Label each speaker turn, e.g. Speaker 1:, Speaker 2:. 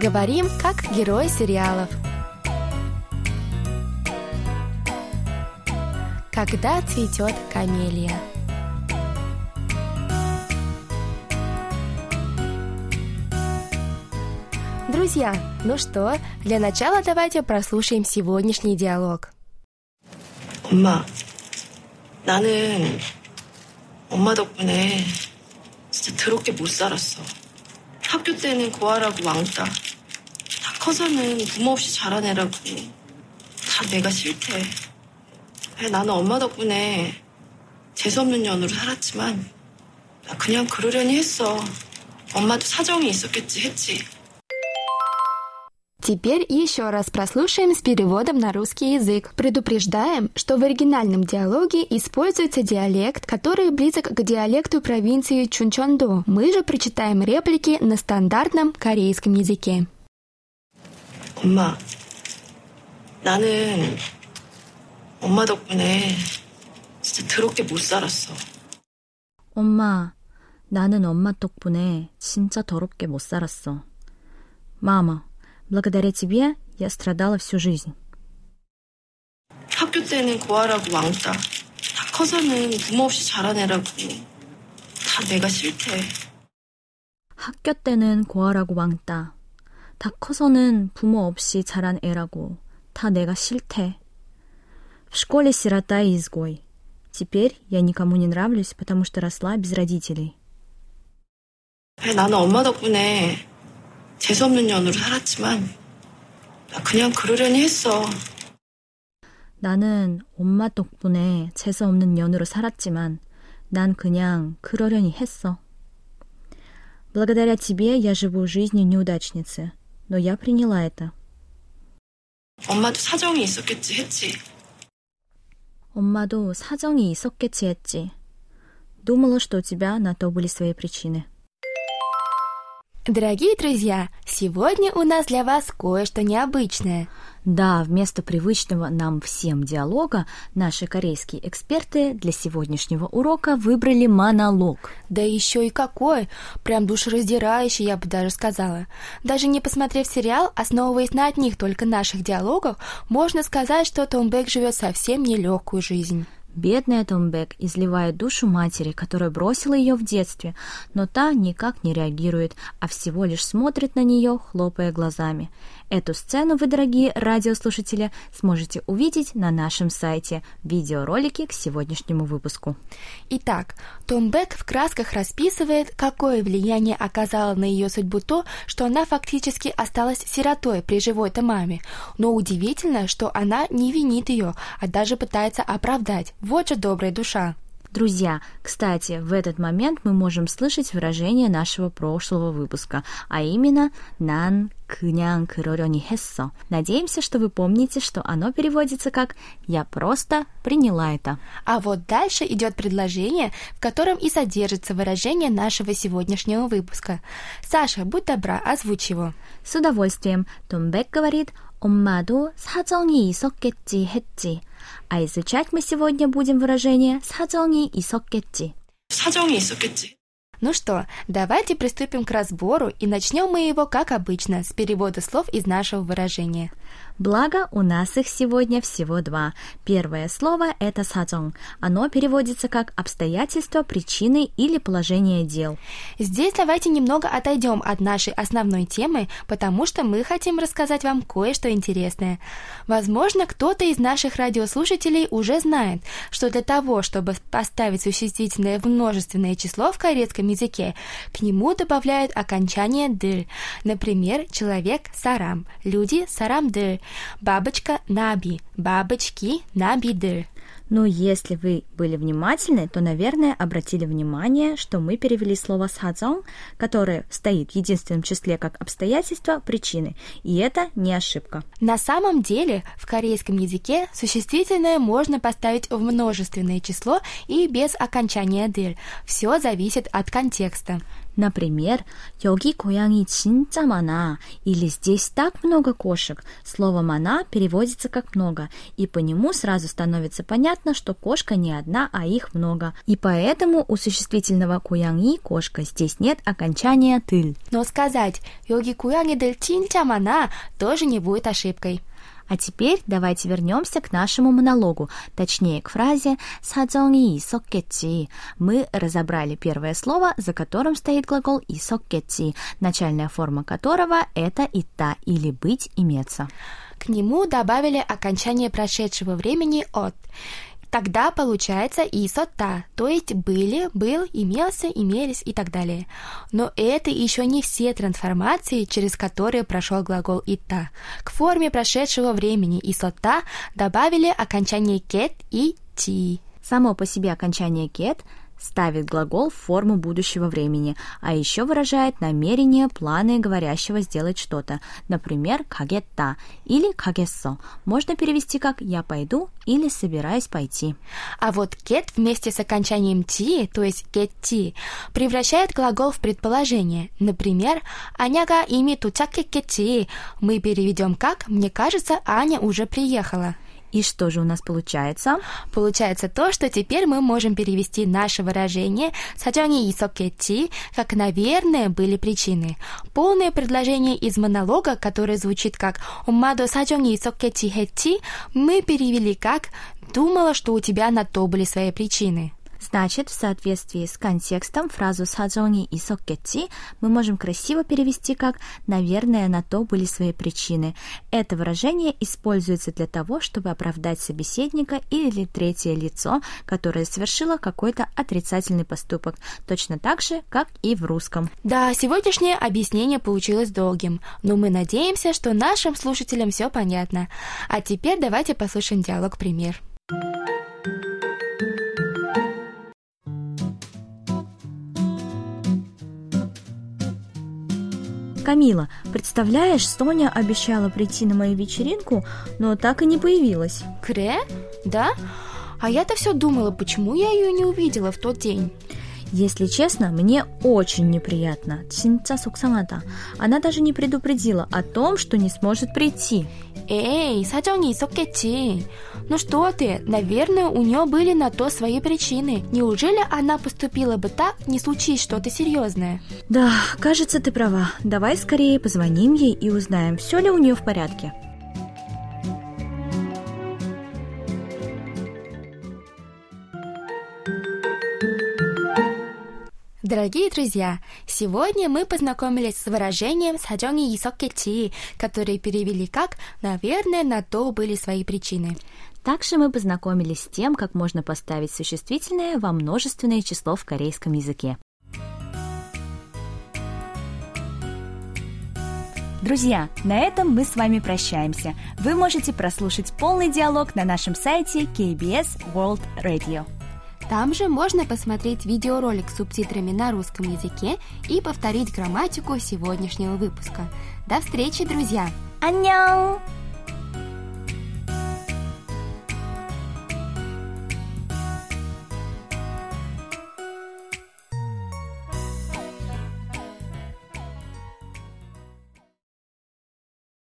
Speaker 1: Говорим, как герои сериалов. Когда цветет камелия. Друзья, ну что, для начала давайте прослушаем сегодняшний диалог.
Speaker 2: 엄마, 나는 엄마 덕분에 진짜 더럽게 못 살았어. 학교 때는 고아라고 왕따. 다 커서는 부모 없이 자란 애라고. 다 내가 싫대. 나는 엄마 덕분에 재수없는 년으로 살았지만 나 그냥 그러려니 했어. 엄마도 사정이 있었겠지 했지.
Speaker 1: Теперь еще раз прослушаем с переводом на русский язык. Предупреждаем, что в оригинальном диалоге используется диалект, который близок к диалекту провинции Чунчондо. Мы же прочитаем реплики на стандартном корейском языке.
Speaker 2: 엄마, 나는 엄마 덕분에 진짜 더럽게 못 살았어.
Speaker 3: 엄마, 나는 엄마 덕분에 진짜 더럽게 못 살았어. Мама, благодаря тебе я страдала всю жизнь.
Speaker 2: 학교 때는 고아라고 왕따. 다 커서는 부모 없이 자란 애라고. 다 내가 싫대.
Speaker 3: 학교 때는 고아라고 왕따. 다 커서는 부모 없이 자란 애라고. 다 내가 싫대. В школе сирота и изгой. Теперь я никому не нравлюсь, потому что росла без родителей.
Speaker 2: 나는 엄마 덕분에 재수없는 년으로 살았지만 나 그냥 그러려니 했어.
Speaker 3: 나는 엄마 덕분에 재수 없는 년으로 살았지만 난 그냥 그러려니 했어. Благодаря тебе я живу жизнью неудачницы, но я приняла это.
Speaker 2: 엄마도 사정이 있었겠지 했지.
Speaker 3: 엄마도 사정이 있었겠지 했지. Думала, что у тебя на то были свои причины.
Speaker 1: Дорогие друзья, сегодня у нас для вас кое-что необычное.
Speaker 3: Да, вместо привычного нам всем диалога наши корейские эксперты для сегодняшнего урока выбрали монолог.
Speaker 1: Да еще и какой! Прям душераздирающий, я бы даже сказала. Даже не посмотрев сериал, основываясь на одних только наших диалогах, можно сказать, что Том Бек живет совсем нелегкую жизнь.
Speaker 3: Бедная Томбек изливает душу матери, которая бросила ее в детстве, но та никак не реагирует, а всего лишь смотрит на нее, хлопая глазами. Эту сцену вы, дорогие радиослушатели, сможете увидеть на нашем сайте в видеоролике к сегодняшнему выпуску.
Speaker 1: Итак, Том Бек в красках расписывает, какое влияние оказало на ее судьбу то, что она фактически осталась сиротой при живой-то маме. Но удивительно, что она не винит ее, а даже пытается оправдать. Вот же добрая душа.
Speaker 3: Друзья, кстати, в этот момент мы можем слышать выражение нашего прошлого выпуска, а именно «нан княн кырорёни хессо». Надеемся, что вы помните, что оно переводится как «я просто приняла это».
Speaker 1: А вот дальше идет предложение, в котором и содержится выражение нашего сегодняшнего выпуска. Саша, будь добра, озвучь его.
Speaker 3: С удовольствием. Томбек говорит «Оммаду саджонги соккетти хетти». А изучать мы сегодня будем выражение «사정이 있었겠지».
Speaker 2: 사정이 있었겠지.
Speaker 1: Ну что, давайте приступим к разбору и начнем мы его, как обычно, с перевода слов из нашего выражения.
Speaker 3: Благо, у нас их сегодня всего два. Первое слово – это саджон. Оно переводится как «обстоятельства, причины или положение дел».
Speaker 1: Здесь давайте немного отойдем от нашей основной темы, потому что мы хотим рассказать вам кое-что интересное. Возможно, кто-то из наших радиослушателей уже знает, что для того, чтобы поставить существительное в множественное число в корейском языке, к нему добавляют окончание «дыр». Например, человек – сарам, люди – сарамдыр, бабочка – наби, бабочки – набидыр.
Speaker 3: Но если вы были внимательны, то, наверное, обратили внимание, что мы перевели слово «садзон», которое стоит в единственном числе как обстоятельство, причины, и это не ошибка.
Speaker 1: На самом деле в корейском языке существительное можно поставить в множественное число и без окончания «дыр». Все зависит от контекста.
Speaker 3: Например, «Йоги Куянги Чинца Мана» или «Здесь так много кошек». Слово «мана» переводится как «много», и по нему сразу становится понятно, что кошка не одна, а их много. И поэтому у существительного «куянги» – кошка здесь нет окончания «тыль».
Speaker 1: Но сказать «Йоги Куянги Дель Чинца Мана» тоже не будет ошибкой.
Speaker 3: А теперь давайте вернемся к нашему монологу, точнее к фразе «саджонги исоккетти». Мы разобрали первое слово, за которым стоит глагол «исоккетти», начальная форма которого – это «ита» или «быть», «иметься».
Speaker 1: К нему добавили окончание прошедшего времени «от». Тогда получается исота, то есть были, был, имелся, имелись и так далее. Но это еще не все трансформации, через которые прошел глагол ита. К форме прошедшего времени исота добавили окончание кет и ти.
Speaker 3: Само по себе окончание кет ставит глагол в форму будущего времени, а еще выражает намерение, планы говорящего сделать что-то. Например, кагетта или кагессо. Можно перевести как «я пойду» или «собираюсь пойти».
Speaker 1: А вот get вместе с окончанием ti, то есть getти, превращает глагол в предположение. Например, «Аняга ими тучакекетти» мы переведем как «мне кажется, Аня уже приехала».
Speaker 3: И что же у нас получается?
Speaker 1: Получается то, что теперь мы можем перевести наше выражение «саджани и сокетти» как «наверное были причины». Полное предложение из монолога, которое звучит как «умадо саджани и сокетти хетти», мы перевели как «думала, что у тебя на то были свои причины».
Speaker 3: Значит, в соответствии с контекстом фразу «саджони и соккетти» мы можем красиво перевести как «наверное, на то были свои причины». Это выражение используется для того, чтобы оправдать собеседника или третье лицо, которое совершило какой-то отрицательный поступок, точно так же, как и в русском.
Speaker 1: Да, сегодняшнее объяснение получилось долгим, но мы надеемся, что нашим слушателям все понятно. А теперь давайте послушаем диалог-пример.
Speaker 3: Камила, представляешь, Соня обещала прийти на мою вечеринку, но так и не появилась.
Speaker 1: Кре? Да? А я-то все думала, почему я ее не увидела в тот день.
Speaker 3: Если честно, мне очень неприятно. Синца Суксамата. Она даже не предупредила о том, что не сможет прийти.
Speaker 1: Эй, 사정이 있었겠지. Ну что ты, наверное, у нее были на то свои причины. Неужели она поступила бы так, не случись что-то серьезное?
Speaker 3: Да, кажется, ты права. Давай скорее позвоним ей и узнаем, все ли у нее в порядке.
Speaker 1: Дорогие друзья, сегодня мы познакомились с выражением «саджони исоккетти», которые перевели как «наверное, на то были свои причины».
Speaker 3: Также мы познакомились с тем, как можно поставить существительное во множественное число в корейском языке. Друзья, на этом мы с вами прощаемся. Вы можете прослушать полный диалог на нашем сайте KBS World Radio.
Speaker 1: Там же можно посмотреть видеоролик с субтитрами на русском языке и повторить грамматику сегодняшнего выпуска. До встречи, друзья!
Speaker 3: 안녕!